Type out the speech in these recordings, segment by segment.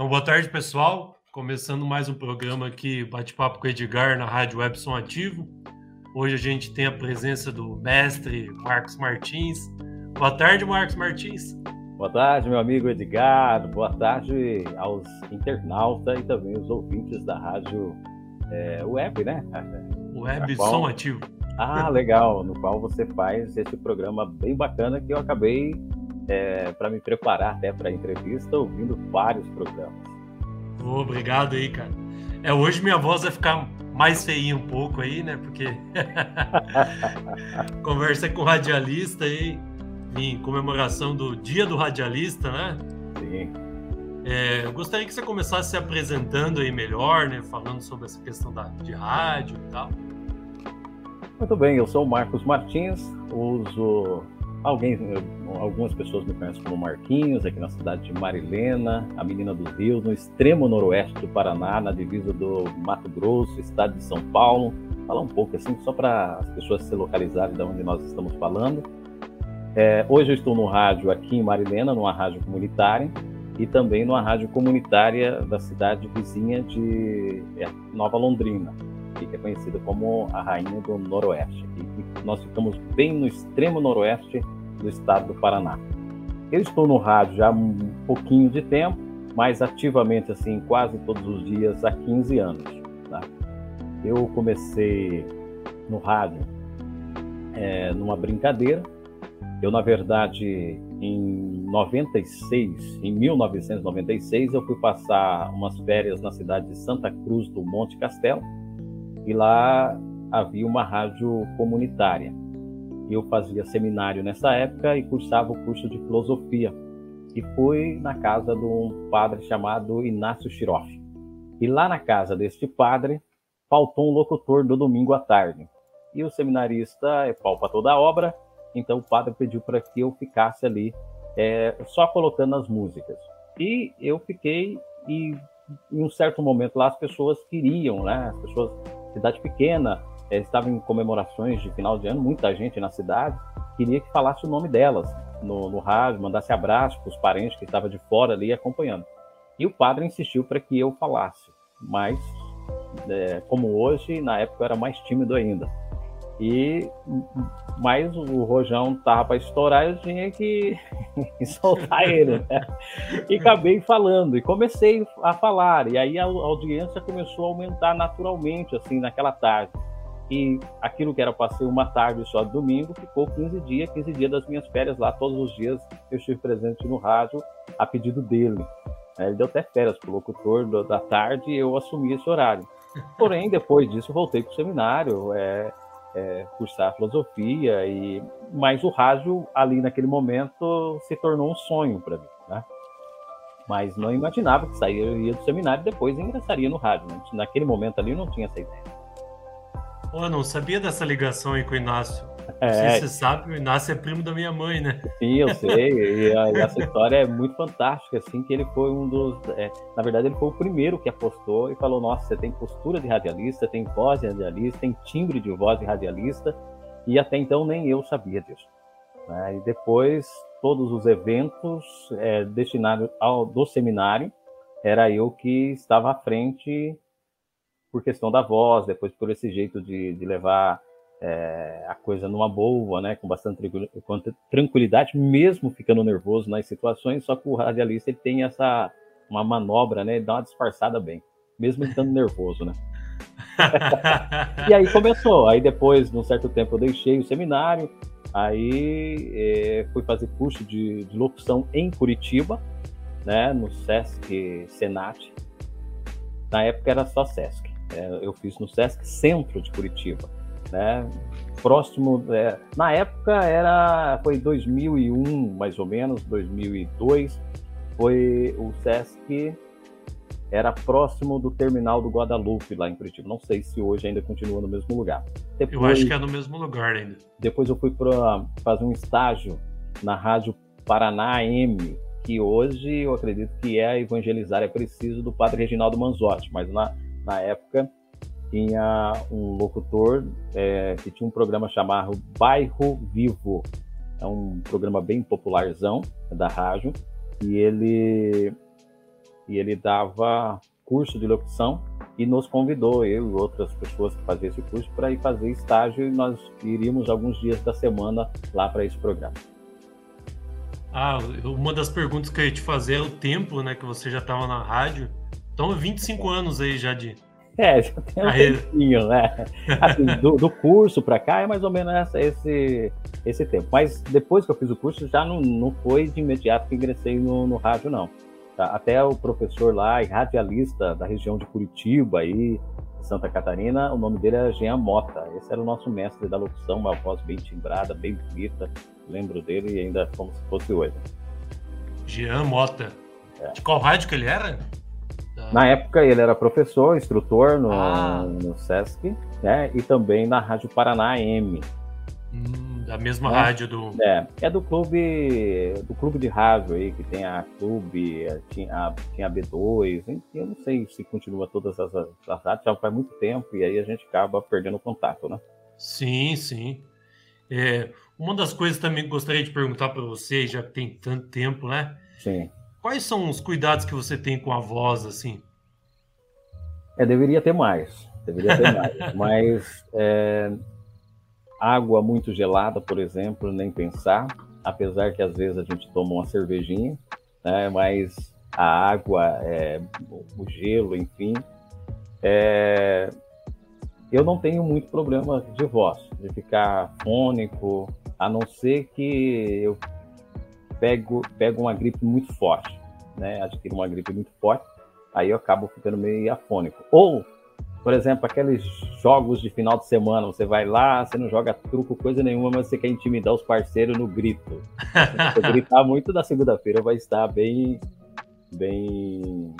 Então, boa tarde, pessoal. Começando mais um programa aqui, bate-papo com o Edgar na Rádio Webson Ativo. Hoje a gente tem a presença do mestre Marcos Martins. Boa tarde, Marcos Martins. Boa tarde, meu amigo Edgar. Boa tarde aos internautas e também os ouvintes da rádio é, web, né? Web qual... Som Ativo. Ah, legal. No qual você faz esse programa bem bacana que eu acabei é, para me preparar até para a entrevista ouvindo vários programas. Oh, obrigado aí, cara. É, hoje minha voz vai ficar mais feinha um pouco aí, né? Porque conversa com o radialista aí em comemoração do Dia do Radialista, né? Sim. É, eu gostaria que você começasse se apresentando aí melhor, né? Falando sobre essa questão da, de rádio e tal. Muito bem, eu sou o Marcos Martins, uso Alguém, algumas pessoas me conhecem como Marquinhos, aqui na cidade de Marilena, a Menina dos Rios, no extremo noroeste do Paraná, na divisa do Mato Grosso, estado de São Paulo. Falar um pouco assim, só para as pessoas se localizarem de onde nós estamos falando. É, hoje eu estou no rádio aqui em Marilena, numa rádio comunitária, e também numa rádio comunitária da cidade vizinha de é, Nova Londrina, que é conhecida como a Rainha do Noroeste. E nós ficamos bem no extremo noroeste do estado do Paraná. Eu estou no rádio já há um pouquinho de tempo, mas ativamente assim quase todos os dias há 15 anos. Tá? Eu comecei no rádio é, numa brincadeira. Eu na verdade em 96, em 1996 eu fui passar umas férias na cidade de Santa Cruz do Monte Castelo e lá havia uma rádio comunitária. Eu fazia seminário nessa época e cursava o curso de filosofia. E fui na casa de um padre chamado Inácio Chiroff. E lá na casa deste padre faltou um locutor do domingo à tarde. E o seminarista é pau para toda a obra, então o padre pediu para que eu ficasse ali é, só colocando as músicas. E eu fiquei e em um certo momento lá as pessoas queriam, né? As pessoas cidade pequena, é, estava em comemorações de final de ano, muita gente na cidade queria que falasse o nome delas no, no rádio, mandasse abraço para os parentes que estavam de fora ali acompanhando. E o padre insistiu para que eu falasse, mas é, como hoje, na época eu era mais tímido ainda. E mas o rojão tava para estourar, eu tinha que soltar ele. Né? E acabei falando e comecei a falar. E aí a audiência começou a aumentar naturalmente, assim, naquela tarde. E aquilo que era para ser uma tarde só de domingo ficou 15 dias, 15 dias das minhas férias lá, todos os dias eu estive presente no rádio a pedido dele. Ele deu até férias para o locutor da tarde e eu assumi esse horário. Porém, depois disso, voltei para o seminário. É, é, cursar filosofia e mas o rádio ali naquele momento se tornou um sonho para mim, né? Mas não imaginava que sairia do seminário e depois ingressaria no rádio. Né? Naquele momento ali eu não tinha essa ideia. Pô, não sabia dessa ligação aí com o Inácio. É, se você sabe, o Inácio é primo da minha mãe, né? Sim, eu sei. E a, essa história é muito fantástica, assim, que ele foi um dos. É, na verdade, ele foi o primeiro que apostou e falou: Nossa, você tem postura de radialista, tem voz de radialista, tem timbre de voz de radialista. E até então nem eu sabia disso. Né? E depois, todos os eventos é, destinados ao do seminário, era eu que estava à frente por questão da voz, depois por esse jeito de, de levar é, a coisa numa boa, né, com bastante tranquilidade, mesmo ficando nervoso nas situações, só que o radialista ele tem essa uma manobra, né, ele dá uma disfarçada bem, mesmo estando nervoso, né. e aí começou, aí depois, num certo tempo, eu deixei o seminário, aí é, fui fazer curso de, de locução em Curitiba, né, no Sesc Senat, na época era só Sesc, eu fiz no Sesc Centro de Curitiba, né? Próximo, é, na época era foi 2001 mais ou menos, 2002, foi o Sesc era próximo do terminal do Guadalupe lá em Curitiba. Não sei se hoje ainda continua no mesmo lugar. Depois, eu acho que é no mesmo lugar ainda. Depois eu fui para fazer um estágio na rádio Paraná M, que hoje eu acredito que é a Evangelizar é Preciso do Padre Reginaldo Manzotti, mas na na época, tinha um locutor é, que tinha um programa chamado Bairro Vivo. É um programa bem popularzão da rádio. E ele e ele dava curso de locução e nos convidou, eu e outras pessoas que faziam esse curso, para ir fazer estágio e nós iríamos alguns dias da semana lá para esse programa. Ah, uma das perguntas que eu ia te fazer é o tempo, né, que você já estava na rádio. Então, 25 anos aí já de. É, já tem um aí... tempinho, né? Assim, do, do curso para cá é mais ou menos esse, esse tempo. Mas depois que eu fiz o curso, já não, não foi de imediato que ingressei no, no rádio, não. Tá? Até o professor lá, radialista da região de Curitiba, aí, Santa Catarina, o nome dele era Jean Mota. Esse era o nosso mestre da locução, uma voz bem timbrada, bem bonita. Lembro dele e ainda como se fosse hoje. Jean Mota. É. De qual rádio que ele era? Na época ele era professor, instrutor no, ah. no SESC, né? E também na Rádio Paraná AM. Hum, da mesma é, rádio do. É, é do clube do clube de rádio aí, que tem a clube, tinha a, tinha a B2, eu não sei se continua todas as, as rádios, já faz muito tempo, e aí a gente acaba perdendo o contato, né? Sim, sim. É, uma das coisas também que gostaria de perguntar para você, já que tem tanto tempo, né? Sim. Quais são os cuidados que você tem com a voz, assim? É, deveria ter mais. Deveria ter mais. Mas é, Água muito gelada, por exemplo, nem pensar, apesar que às vezes a gente toma uma cervejinha, né? mas a água, é, o gelo, enfim. É... Eu não tenho muito problema de voz, de ficar fônico, a não ser que eu pego, pego uma gripe muito forte, né? adquiro uma gripe muito forte, aí eu acabo ficando meio afônico. Ou por exemplo, aqueles jogos de final de semana, você vai lá, você não joga truco, coisa nenhuma, mas você quer intimidar os parceiros no grito. Se gritar muito da segunda-feira, vai estar bem, bem,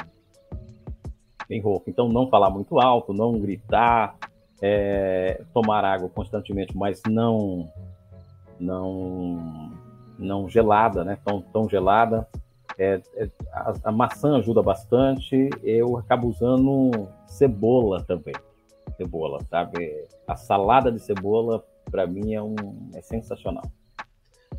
bem rouco. Então, não falar muito alto, não gritar, é, tomar água constantemente, mas não, não, não gelada, né? Tão, tão gelada. É, é, a, a, maçã ajuda bastante. Eu acabo usando cebola também. Cebola, sabe? A salada de cebola, para mim, é, um, é sensacional.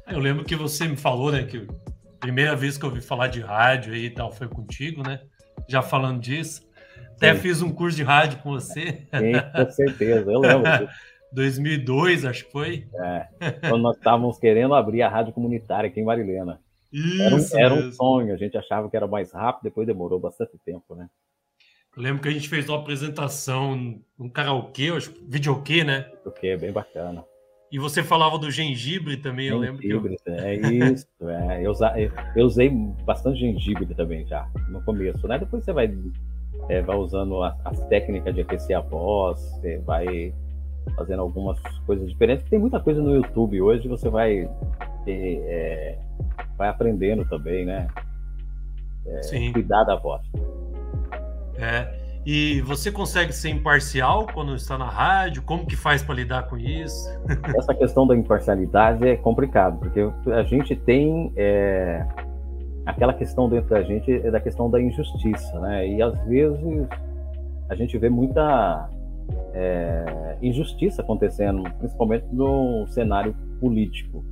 Eu lembro que você me falou, né, que a primeira vez que eu ouvi falar de rádio e tal foi contigo, né? Já falando disso. Até Sim. fiz um curso de rádio com você. Sim, com certeza, eu lembro. 2002, acho que foi. É, quando nós estávamos querendo abrir a rádio comunitária aqui em Marilena. Isso era, um, era um sonho, a gente achava que era mais rápido, depois demorou bastante tempo, né? Eu lembro que a gente fez uma apresentação, um karaokê, acho, videokê, né? Videokê, é bem bacana. E você falava do gengibre também, gengibre, eu lembro que eu... é isso, é. Eu, eu, usei bastante gengibre também já, no começo, né? Depois você vai, é, vai usando as, as, técnicas de aquecer a voz, você vai fazendo algumas coisas diferentes. Tem muita coisa no YouTube hoje, você vai ter, é, vai aprendendo também, né? É, Sim. Cuidar da voz. É. E você consegue ser imparcial quando está na rádio? Como que faz para lidar com isso? Essa questão da imparcialidade é complicado, porque a gente tem é, aquela questão dentro da gente é da questão da injustiça, né? E às vezes a gente vê muita é, injustiça acontecendo, principalmente no cenário político.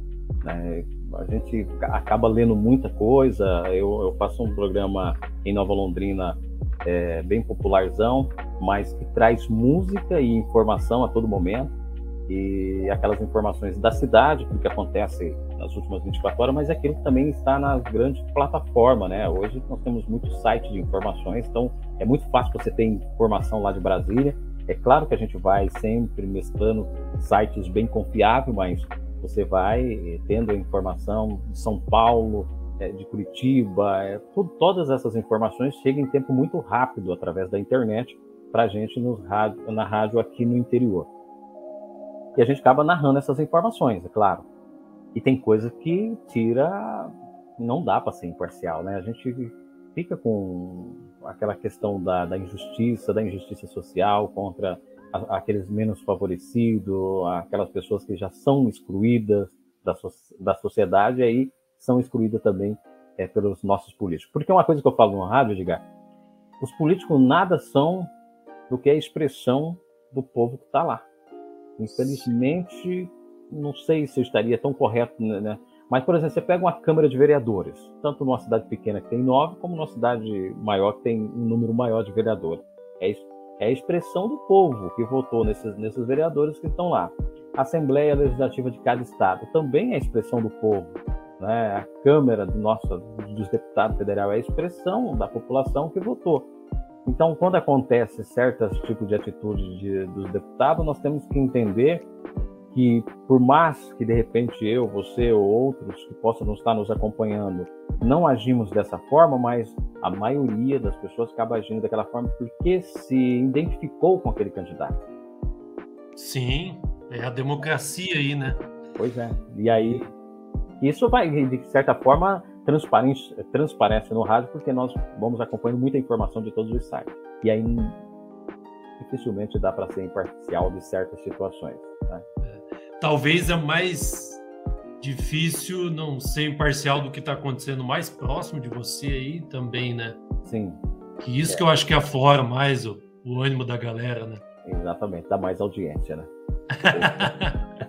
Né? A gente acaba lendo muita coisa. Eu, eu faço um programa em Nova Londrina é, bem popularzão, mas que traz música e informação a todo momento. E aquelas informações da cidade, do que acontece nas últimas 24 horas, mas é aquilo também está nas grandes plataformas, né? Hoje nós temos muitos sites de informações, então é muito fácil você ter informação lá de Brasília. É claro que a gente vai sempre mesclando sites bem confiáveis, mas você vai tendo informação de São Paulo, é, de Curitiba, tudo, todas essas informações chegam em tempo muito rápido através da internet para a gente rádio, na rádio aqui no interior. E a gente acaba narrando essas informações, é claro. E tem coisa que tira, não dá para ser imparcial, né? A gente fica com aquela questão da, da injustiça, da injustiça social contra aqueles menos favorecidos, aquelas pessoas que já são excluídas da, so, da sociedade, aí são excluídas também é, pelos nossos políticos. Porque uma coisa que eu falo no rádio, Edgar, os políticos nada são do que a expressão do povo que está lá. Infelizmente, não sei se eu estaria tão correto, né, né? Mas, por exemplo, você pega uma Câmara de Vereadores, tanto numa cidade pequena que tem nove, como numa cidade maior que tem um número maior de vereadores. É, é a expressão do povo que votou nesses, nesses vereadores que estão lá. A Assembleia Legislativa de cada estado também é a expressão do povo. Né? A Câmara do nosso, dos Deputados Federal é a expressão da população que votou. Então, quando acontece certos tipos de atitude de, dos deputados, nós temos que entender que, por mais que de repente eu, você ou outros que possam estar nos acompanhando não agimos dessa forma, mas a maioria das pessoas acaba agindo daquela forma porque se identificou com aquele candidato. Sim, é a democracia aí, né? Pois é. E aí, isso vai, de certa forma, transparente, transparece no rádio, porque nós vamos acompanhando muita informação de todos os sites. E aí, dificilmente dá para ser imparcial de certas situações. Né? Talvez é mais difícil não ser imparcial do que está acontecendo mais próximo de você aí também, né? Sim. Que isso é. que eu acho que aflora mais o, o ânimo da galera, né? Exatamente, dá mais audiência, né?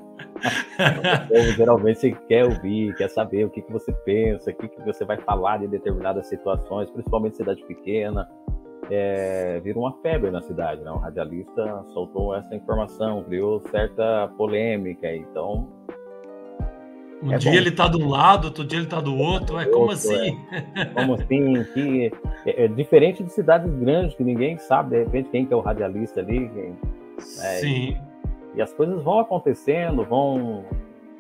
o povo geralmente quer ouvir, quer saber o que, que você pensa, o que, que você vai falar de determinadas situações, principalmente cidade pequena. É, vira uma febre na cidade, né? Um radialista soltou essa informação, criou certa polêmica, então um é dia bom. ele tá de um lado, outro dia ele tá do outro. É como assim? É. Como assim? Que é, é, diferente de cidades grandes que ninguém sabe de repente quem que é o radialista ali. Quem, né? Sim. E, e, as coisas vão acontecendo, vão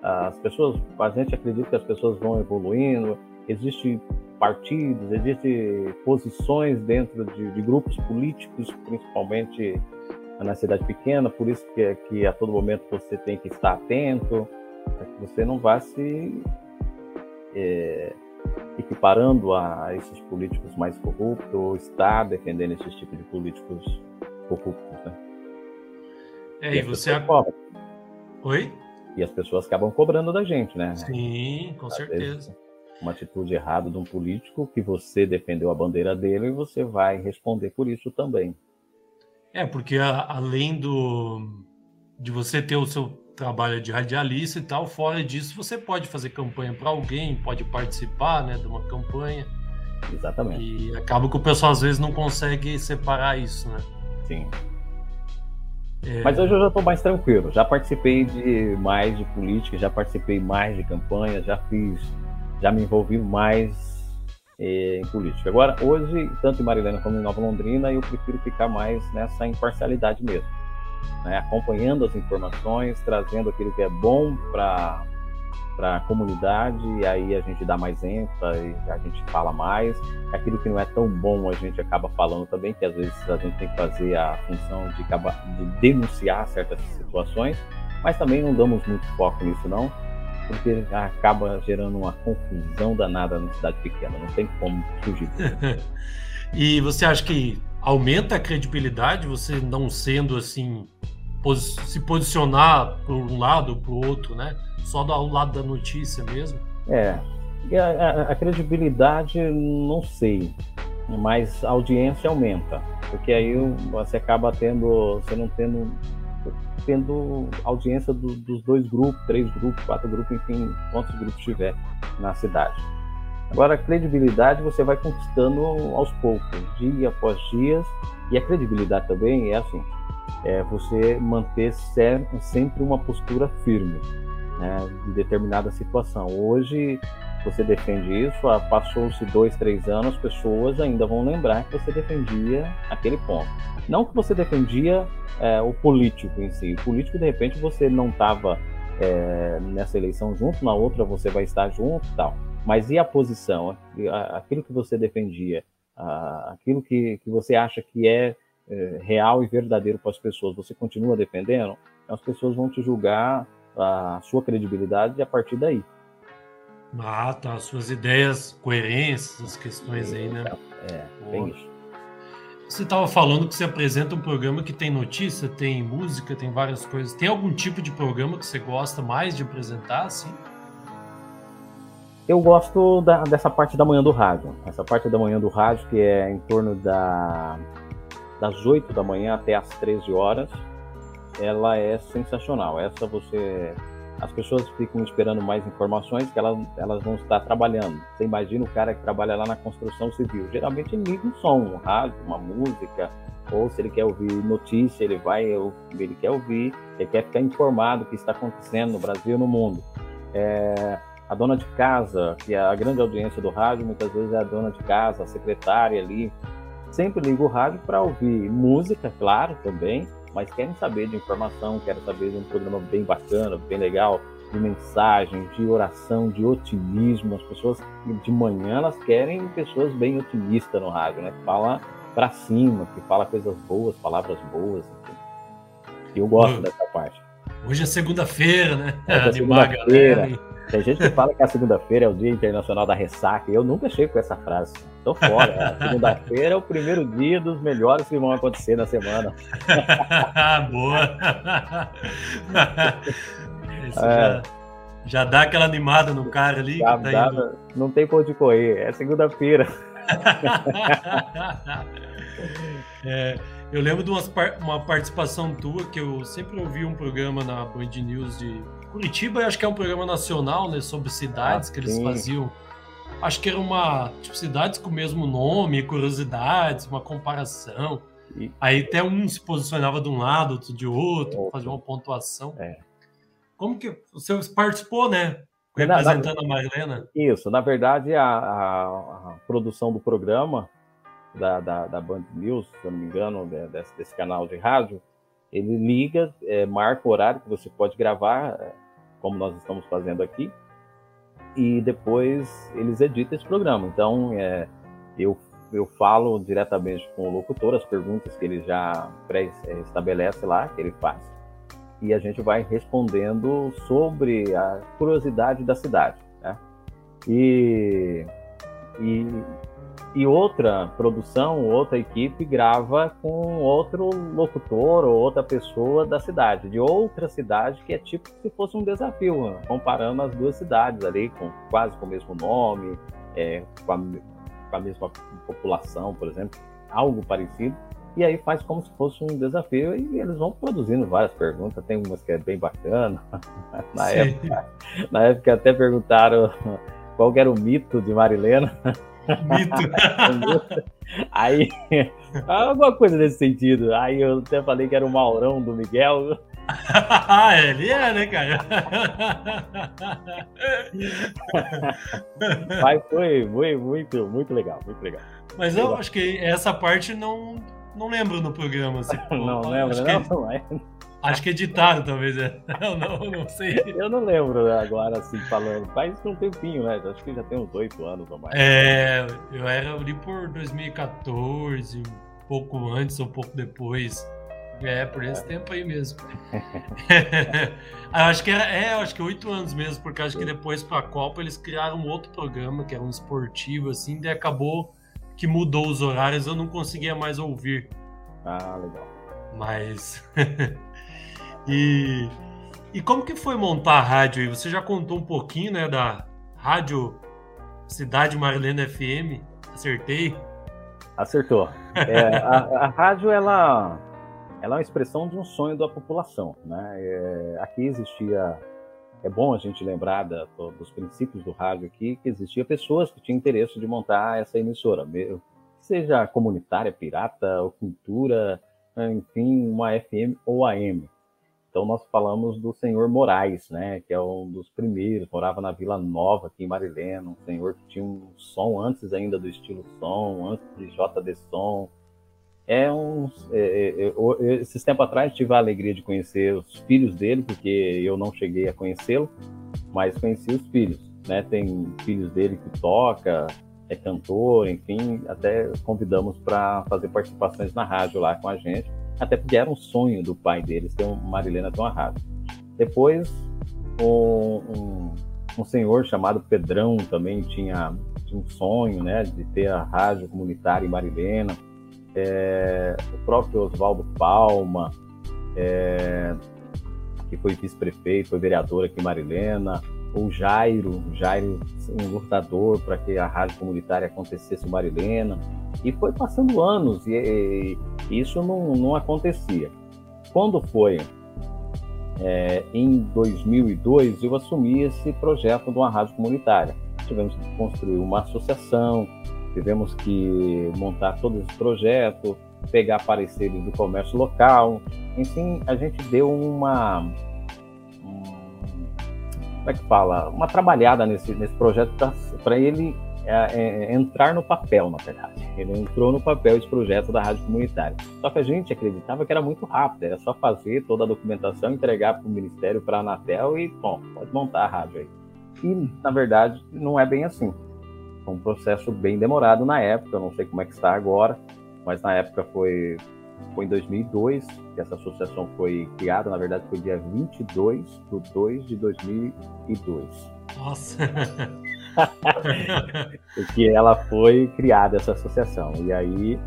as pessoas, a gente acredita que as pessoas vão evoluindo. Existem partidos, existem posições dentro de, de grupos políticos, principalmente na cidade pequena. Por isso que, que a todo momento você tem que estar atento para que você não vá se é, equiparando a esses políticos mais corruptos ou estar defendendo esses tipos de políticos corruptos, né? É, e, e você cobram. Oi? E as pessoas acabam cobrando da gente, né? Sim, com Às certeza. Vezes, uma atitude errada de um político que você defendeu a bandeira dele e você vai responder por isso também. É, porque a, além do de você ter o seu trabalha de radialista e tal. Fora disso, você pode fazer campanha para alguém, pode participar né, de uma campanha. Exatamente. E acaba que o pessoal às vezes não consegue separar isso, né? Sim. É... Mas hoje eu já estou mais tranquilo. Já participei de mais de política, já participei mais de campanha, já fiz, já me envolvi mais eh, em política. Agora, hoje, tanto em Marilena como em Nova Londrina, eu prefiro ficar mais nessa imparcialidade mesmo né, acompanhando as informações, trazendo aquilo que é bom para para a comunidade, e aí a gente dá mais ênfase, a gente fala mais. Aquilo que não é tão bom, a gente acaba falando também, que às vezes a gente tem que fazer a função de, de denunciar certas situações, mas também não damos muito foco nisso, não, porque acaba gerando uma confusão danada na cidade pequena, não tem como fugir. e você acha que aumenta a credibilidade você não sendo assim se posicionar por um lado ou para o outro, né? Só do lado da notícia mesmo. É, a, a, a, credibilidade não sei, mas a audiência aumenta, porque aí você acaba tendo, você não tendo tendo audiência do, dos dois grupos, três grupos, quatro grupos, enfim, quantos grupos tiver na cidade. Agora, a credibilidade você vai conquistando aos poucos, dia após dia, e a credibilidade também é assim, é você manter sempre uma postura firme né, de determinada situação. Hoje você defende isso, ah, passou-se dois, três anos, as pessoas ainda vão lembrar que você defendia aquele ponto. Não que você defendia é, o político em si. O político, de repente, você não estava é, nessa eleição junto, na outra você vai estar junto e tal. Mas e a posição? Aquilo que você defendia, aquilo que, que você acha que é é, real e verdadeiro para as pessoas, você continua defendendo, as pessoas vão te julgar a sua credibilidade a partir daí. Ah, tá. Suas ideias, coerências, as questões aí, né? É, bem isso. Você estava falando que você apresenta um programa que tem notícia, tem música, tem várias coisas. Tem algum tipo de programa que você gosta mais de apresentar, assim? Eu gosto da, dessa parte da manhã do rádio. Essa parte da manhã do rádio que é em torno da das 8 da manhã até as 13 horas, ela é sensacional. Essa você as pessoas ficam esperando mais informações que elas, elas vão estar trabalhando. Você imagina o cara que trabalha lá na construção civil. Geralmente ele liga um som, um rádio, uma música, ou se ele quer ouvir notícia, ele vai, ele quer ouvir, ele quer ficar informado do que está acontecendo no Brasil e no mundo. É, a dona de casa, que é a grande audiência do rádio, muitas vezes é a dona de casa, a secretária ali, sempre liga o rádio para ouvir música, claro, também, mas querem saber de informação, querem saber de um programa bem bacana, bem legal, de mensagem, de oração, de otimismo. As pessoas de manhã elas querem pessoas bem otimistas no rádio, né? Que fala para cima, que fala coisas boas, palavras boas. Enfim. E eu gosto hum. dessa parte. Hoje é segunda-feira, né? Hoje é segunda-feira. Tem gente que fala que a segunda-feira é o Dia Internacional da Ressaca. Eu nunca chego com essa frase. Tô fora. Segunda-feira é o primeiro dia dos melhores que vão acontecer na semana. Boa! Isso é. já, já dá aquela animada no cara ali. Já tá dá. Não tem por onde correr. É segunda-feira. é, eu lembro de uma participação tua que eu sempre ouvi um programa na Band News de Curitiba, acho que é um programa nacional, né, sobre cidades ah, que eles sim. faziam. Acho que era uma, tipo, cidades com o mesmo nome, curiosidades, uma comparação. E... Aí até um se posicionava de um lado, outro de outro, outro. fazia uma pontuação. É. Como que você participou, né? Representando na, na, a Marilena? Isso, na verdade, a, a, a produção do programa da, da, da, Band News, se eu não me engano, desse, desse canal de rádio, ele liga, é, marca o horário que você pode gravar, é, como nós estamos fazendo aqui, e depois eles editam esse programa. Então, é, eu, eu falo diretamente com o locutor, as perguntas que ele já pré-estabelece lá, que ele faz, e a gente vai respondendo sobre a curiosidade da cidade. Né? E, e e outra produção, outra equipe grava com outro locutor ou outra pessoa da cidade, de outra cidade, que é tipo se fosse um desafio, comparando as duas cidades ali, com quase com o mesmo nome, é, com, a, com a mesma população, por exemplo, algo parecido. E aí faz como se fosse um desafio e eles vão produzindo várias perguntas. Tem umas que é bem bacana. na, época, na época até perguntaram qual era o mito de Marilena. Mito. Aí, alguma coisa nesse sentido. Aí eu até falei que era o Maurão do Miguel. Ah, ele é, né, cara? Mas foi, foi muito, muito legal, muito legal. Mas eu acho que essa parte não, não lembro no programa. Assim, não lembro, não, que... não. Acho que editado, talvez. É. Eu não, não sei. Eu não lembro agora, assim, falando. Faz um tempinho, né? Acho que já tem uns oito anos ou mais. É, eu era ali por 2014, um pouco antes, um pouco depois. É, por esse é. tempo aí mesmo. acho que era, é, acho que oito anos mesmo, porque acho que depois para a Copa eles criaram um outro programa que era um esportivo, assim, e acabou que mudou os horários, eu não conseguia mais ouvir. Ah, legal. Mas E, e como que foi montar a rádio aí? Você já contou um pouquinho, né, da Rádio Cidade Marilena FM? Acertei? Acertou. É, a, a, rádio, ela, ela é uma expressão de um sonho da população, né? É, aqui existia... É bom a gente lembrar da, dos princípios do rádio aqui, que existia pessoas que tinham interesse de montar essa emissora, seja comunitária, pirata, ou cultura, enfim, uma FM ou AM. Então nós falamos do senhor Moraes, né, que é um dos primeiros, morava na Vila Nova aqui em Marilena, um senhor que tinha um som antes ainda do estilo som, antes de JD Som. É um, é, é, é, esses tempos atrás tive a alegria de conhecer os filhos dele, porque eu não cheguei a conhecê-lo, mas conheci os filhos, né? Tem filhos dele que toca, é cantor, enfim, até convidamos para fazer participações na rádio lá com a gente até porque era um sonho do pai deles ter uma Marilena uma rádio. Depois, um, um, um, senhor chamado Pedrão também tinha, tinha, um sonho né, de ter a rádio comunitária em Marilena. É, o próprio Oswaldo Palma, é, que foi vice-prefeito, foi vereador aqui em Marilena. O Jairo, Jairo, um lutador para que a rádio comunitária acontecesse em Marilena. E foi passando anos e, e isso não, não acontecia. Quando foi é, em 2002 eu assumi esse projeto de uma rádio comunitária. Tivemos que construir uma associação, tivemos que montar todo esse projeto, pegar pareceres do comércio local. Enfim, a gente deu uma. Como é que fala? Uma trabalhada nesse, nesse projeto para ele é, é, entrar no papel, na verdade. Ele entrou no papel esse projeto da rádio comunitária. Só que a gente acreditava que era muito rápido, era só fazer toda a documentação, entregar para o Ministério, para a Anatel e, bom, pode montar a rádio aí. E, na verdade, não é bem assim. Foi um processo bem demorado na época, eu não sei como é que está agora, mas na época foi, foi em 2002 que essa associação foi criada, na verdade foi dia 22 de 2 de 2002. Nossa! que ela foi criada, essa associação. E aí,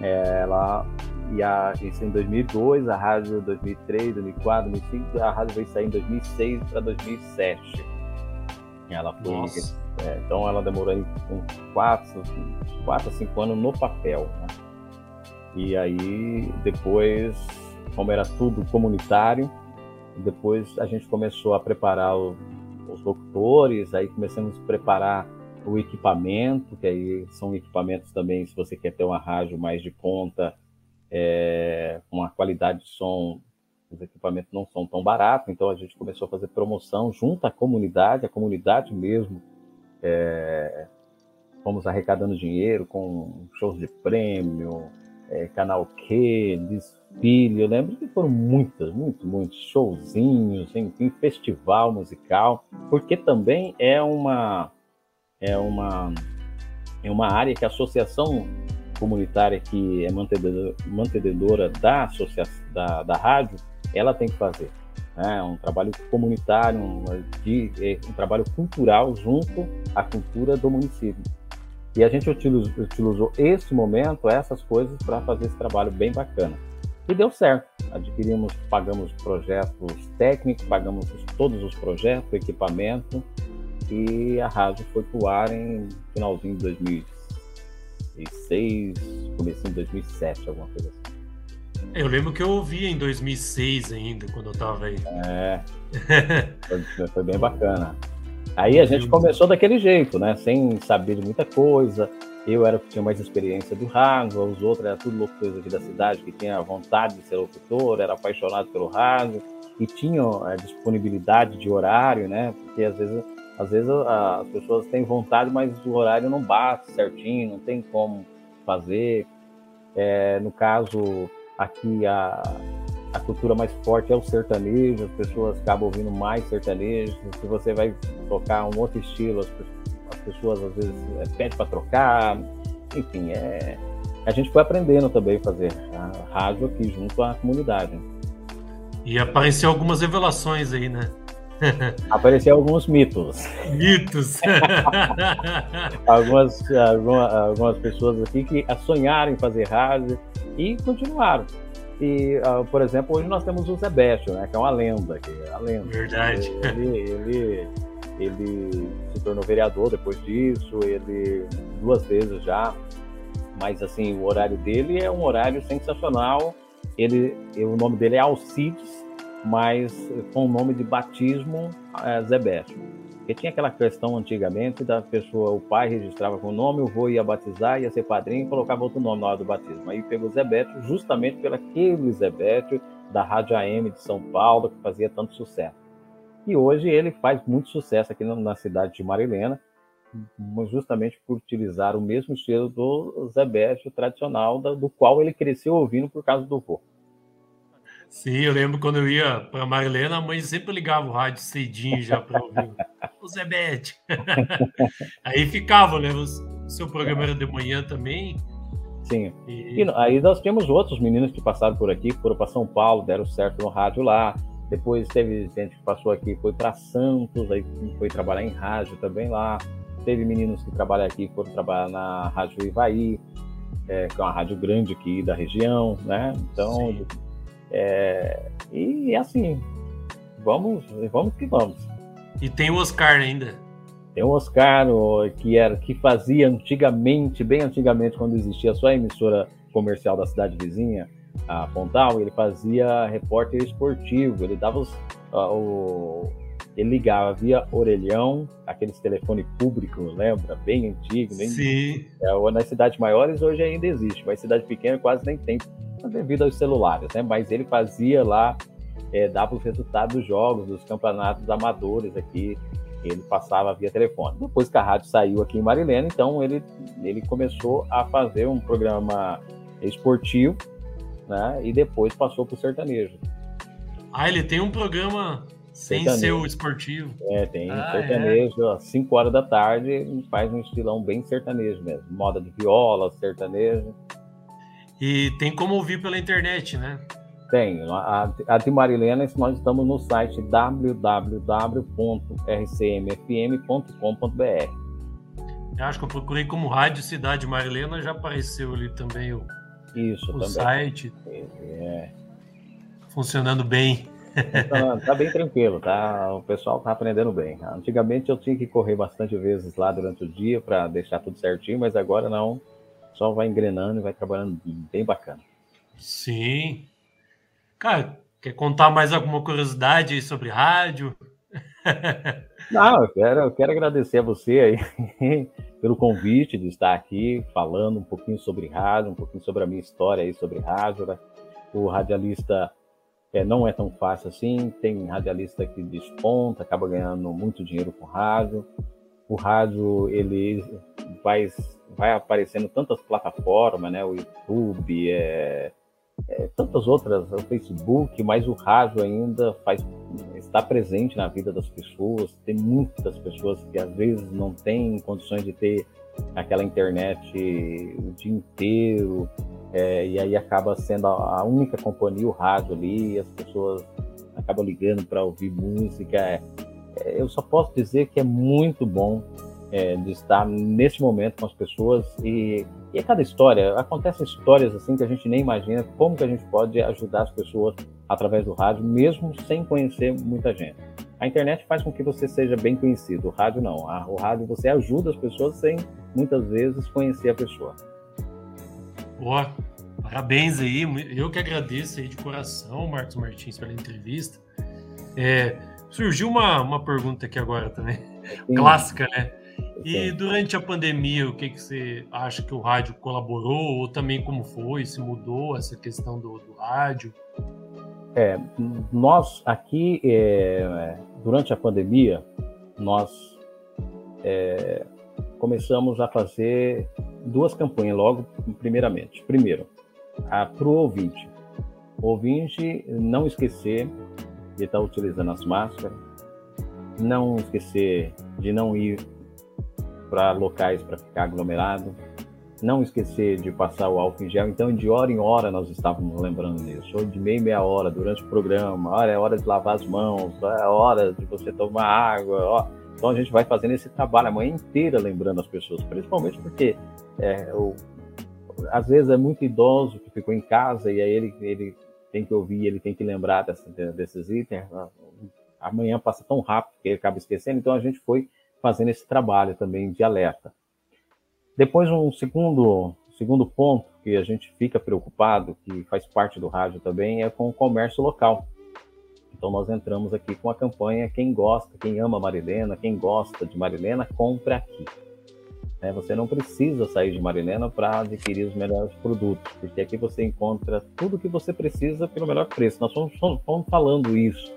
é, ela. E a, isso em 2002, a rádio 2003, 2004, 2005, a rádio veio sair em 2006 para 2007. Ela foi. É, então ela demorou uns 4, 4 a 5 anos no papel. Né? E aí, depois, como era tudo comunitário, depois a gente começou a preparar o, os locutores, aí começamos a preparar o equipamento, que aí são equipamentos também, se você quer ter uma rádio mais de ponta, é, uma qualidade de som, os equipamentos não são tão baratos, então a gente começou a fazer promoção junto à comunidade, a comunidade mesmo, é, fomos arrecadando dinheiro com shows de prêmio, é, canal Q, desfile, eu lembro que foram muitas, muitos, muitos showzinhos, enfim, festival musical, porque também é uma é uma é uma área que a associação comunitária que é mantenedora, mantenedora da associação da, da rádio, ela tem que fazer. É um trabalho comunitário, um, de, é um trabalho cultural junto à cultura do município. E a gente utilizou, utilizou esse momento, essas coisas, para fazer esse trabalho bem bacana. E deu certo. Adquirimos, pagamos projetos técnicos, pagamos todos os projetos, equipamento, e a rádio foi pro ar em finalzinho de 2006, comecinho de 2007, alguma coisa assim. Eu lembro que eu ouvi em 2006 ainda, quando eu tava aí. É, foi, foi bem bacana. Aí a gente começou daquele jeito, né? Sem saber de muita coisa. Eu era o que tinha mais experiência do rádio, os outros eram tudo locutores aqui da cidade que tinha vontade de ser locutor, era apaixonado pelo rádio e tinham a disponibilidade de horário, né? Porque às vezes, às vezes as pessoas têm vontade, mas o horário não bate certinho, não tem como fazer. É, no caso aqui a, a cultura mais forte é o sertanejo, as pessoas acabam ouvindo mais sertanejo. Se você vai tocar um outro estilo, as, as pessoas às vezes é, pedem para trocar. Enfim, é, a gente foi aprendendo também a fazer a rádio aqui junto à comunidade. E apareceu algumas revelações aí, né? Apareceram alguns mitos. Mitos! algumas, algumas, algumas pessoas aqui que sonharam em fazer rádio e continuaram. E, uh, por exemplo, hoje nós temos o Zé Bécio, né, que é uma lenda. Que é a lenda. Verdade. Ele, ele, ele se tornou vereador depois disso, ele duas vezes já. Mas, assim, o horário dele é um horário sensacional. Ele, o nome dele é Alcides, mas com o nome de batismo é Zé Bécio. Porque tinha aquela questão antigamente da pessoa, o pai registrava com o nome, o avô ia batizar, ia ser padrinho e colocava outro nome na hora do batismo. Aí pegou Zé Bétio justamente pelo aquele Zé Bétio da Rádio AM de São Paulo, que fazia tanto sucesso. E hoje ele faz muito sucesso aqui na cidade de Marilena, justamente por utilizar o mesmo estilo do Zé Bétio tradicional, do qual ele cresceu ouvindo por causa do vô. Sim, eu lembro quando eu ia para Marilena, a mãe sempre ligava o rádio cedinho já para ouvir o Zé Bete. aí ficava, né? O seu programa era de manhã também. Sim. E... e... aí nós tínhamos outros meninos que passaram por aqui, foram para São Paulo, deram certo no rádio lá. Depois teve gente que passou aqui, foi para Santos, aí foi trabalhar em rádio também lá. Teve meninos que trabalham aqui, foram trabalhar na Rádio Ivaí, é, que é uma rádio grande aqui da região, né? Então, Sim é, e assim, vamos, vamos que vamos. E tem o Oscar ainda. Tem o Oscar, que era que fazia antigamente, bem antigamente, quando existia só a emissora comercial da cidade vizinha, a Pontal, ele fazia repórter esportivo, ele dava os, uh, o, ele ligava via orelhão, aqueles telefone público, lembra? Bem antigo. Nem, Sim. É, nas cidades maiores hoje ainda existe, mas cidade pequena quase nem tem, devido aos celulares, né? Mas ele fazia lá, é, dava os resultados dos jogos, dos campeonatos amadores aqui, ele passava via telefone. Depois que a rádio saiu aqui em Marilena, então ele, ele começou a fazer um programa esportivo, né? E depois passou para o sertanejo. Ah, ele tem um programa sem sertanejo. ser o esportivo. É, tem ah, sertanejo, é. às 5 horas da tarde, faz um estilão bem sertanejo mesmo. Moda de viola, sertanejo. E tem como ouvir pela internet, né? Tem. A, a de Marilena, nós estamos no site www.rcmfm.com.br. Eu acho que eu procurei como Rádio Cidade Marilena, já apareceu ali também o, Isso, o também. site. É. Funcionando bem. Tá, tá, bem tranquilo, tá? O pessoal tá aprendendo bem. Antigamente eu tinha que correr bastante vezes lá durante o dia para deixar tudo certinho, mas agora não. Só vai engrenando e vai trabalhando bem bacana. Sim. Cara, quer contar mais alguma curiosidade sobre rádio? Não, eu quero, eu quero agradecer a você aí pelo convite de estar aqui falando um pouquinho sobre rádio, um pouquinho sobre a minha história aí sobre rádio. Né? O radialista é, não é tão fácil assim, tem radialista que desponta, acaba ganhando muito dinheiro com rádio. O rádio, ele vai, vai aparecendo tantas plataformas, né? O YouTube, é, é, tantas outras, o Facebook, mas o rádio ainda faz, está presente na vida das pessoas. Tem muitas pessoas que às vezes não têm condições de ter aquela internet o dia inteiro, é, e aí acaba sendo a, única companhia, o rádio ali, as pessoas acabam ligando para ouvir música. É, eu só posso dizer que é muito bom é, de estar nesse momento com as pessoas e, e a cada história, acontecem histórias assim que a gente nem imagina como que a gente pode ajudar as pessoas através do rádio, mesmo sem conhecer muita gente. A internet faz com que você seja bem conhecido, o rádio não. O rádio você ajuda as pessoas sem muitas vezes conhecer a pessoa. Boa, parabéns aí. Eu que agradeço aí de coração, Marcos Martins, pela entrevista. É, surgiu uma, uma pergunta aqui agora também, Sim. clássica, né? E durante a pandemia, o que, que você acha que o rádio colaborou? Ou também como foi? Se mudou essa questão do, do rádio? É, nós aqui, é, durante a pandemia, nós é, começamos a fazer duas campanhas logo, primeiramente. Primeiro, para o ouvinte. O ouvinte não esquecer de estar utilizando as máscaras, não esquecer de não ir para locais para ficar aglomerado, não esquecer de passar o álcool em gel. Então, de hora em hora, nós estávamos lembrando disso. Ou de meia meia hora, durante o programa. Olha, é hora de lavar as mãos, é hora de você tomar água. Ó. Então, a gente vai fazendo esse trabalho a manhã inteira lembrando as pessoas, principalmente porque é, o, às vezes é muito idoso que ficou em casa e aí ele, ele tem que ouvir, ele tem que lembrar dessa, desses itens. Amanhã passa tão rápido que ele acaba esquecendo. Então, a gente foi fazendo esse trabalho também de alerta. Depois, um segundo, segundo ponto que a gente fica preocupado, que faz parte do rádio também, é com o comércio local. Então, nós entramos aqui com a campanha Quem gosta, quem ama Marilena, quem gosta de Marilena, compra aqui. É, você não precisa sair de Marilena para adquirir os melhores produtos, porque aqui você encontra tudo que você precisa pelo melhor preço. Nós estamos falando isso.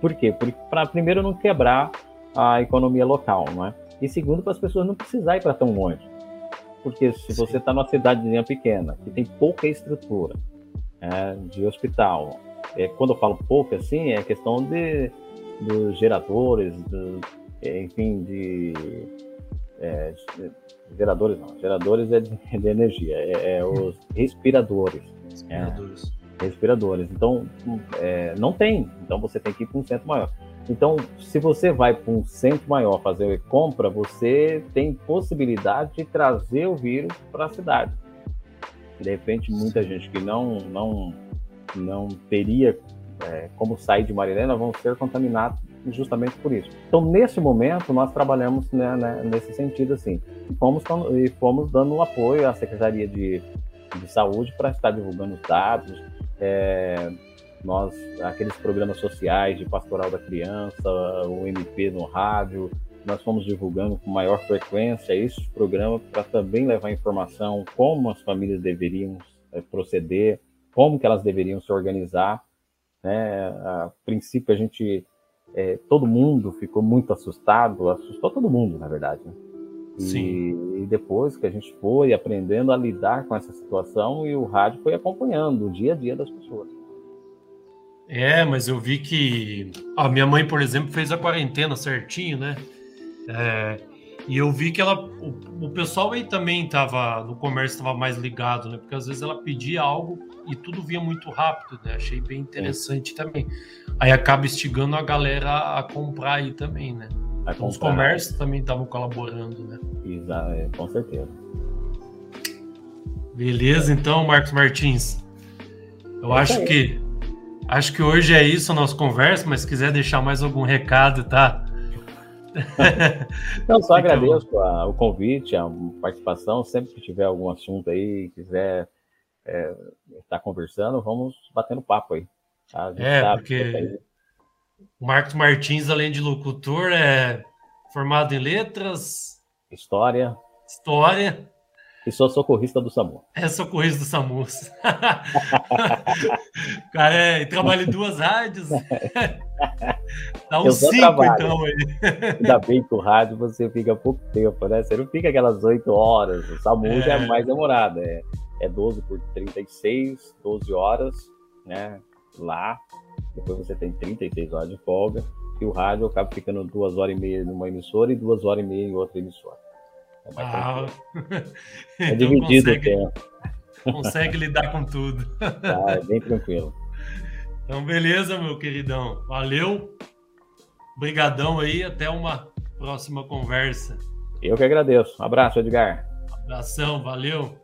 Por quê? Para primeiro não quebrar a economia local, não é? E segundo, para as pessoas não precisarem ir para tão longe. Porque se você está numa cidadezinha pequena, que tem pouca estrutura é, de hospital, é, quando eu falo pouca, assim, é questão de dos geradores, do, é, enfim, de é, geradores não, geradores é de, de energia, é, é, os respiradores. Respiradores. É, respiradores. Então, é, não tem. Então, você tem que ir para um centro maior. Então, se você vai para um centro maior fazer compra, você tem possibilidade de trazer o vírus para a cidade. De repente, muita gente que não não não teria é, como sair de Marilena vão ser contaminados justamente por isso. Então, nesse momento, nós trabalhamos né, né, nesse sentido assim. E fomos, e fomos dando apoio à Secretaria de, de saúde para estar divulgando os dados. É, nós, aqueles programas sociais de pastoral da criança, o MP no rádio, nós fomos divulgando com maior frequência esses programas para também levar informação como as famílias deveriam é, proceder, como que elas deveriam se organizar. Né? A princípio a gente, é, todo mundo ficou muito assustado, assustou todo mundo, na verdade. Né? E, Sim. e depois que a gente foi aprendendo a lidar com essa situação e o rádio foi acompanhando o dia a dia das pessoas. É, mas eu vi que a minha mãe, por exemplo, fez a quarentena certinho, né? É, e eu vi que ela, o, o pessoal aí também estava no comércio estava mais ligado, né? Porque às vezes ela pedia algo e tudo vinha muito rápido, né? Achei bem interessante é. também. Aí acaba instigando a galera a comprar aí também, né? Então, os comércios também estavam colaborando, né? Exato, é, com certeza. Beleza, então, Marcos Martins. Eu é acho que acho que hoje é isso a nossa conversa, mas se quiser deixar mais algum recado, tá? Não, só agradeço a, o convite, a participação. Sempre que tiver algum assunto aí, quiser é, estar conversando, vamos batendo papo aí. Tá? É, porque o Marcos Martins, além de locutor, é formado em letras, história, história e sou socorrista do SAMU. É socorrista do SAMU. Cara, é, trabalha em duas rádios. Dá uns cinco, trabalho. então. Aí. Ainda bem que o rádio você fica pouco tempo, né? Você não fica aquelas oito horas. O SAMU é. já é mais demorado. É, é 12 por 36, 12 horas, né? Lá. Depois você tem 36 horas de folga. E o rádio acaba ficando duas horas e meia numa emissora e duas horas e meia em outra emissora. É, ah, é então dividido consegue, o tempo. Consegue lidar com tudo. Tá, é bem tranquilo. Então, beleza, meu queridão. Valeu. Obrigadão aí. Até uma próxima conversa. Eu que agradeço. Um abraço, Edgar. Abração, valeu.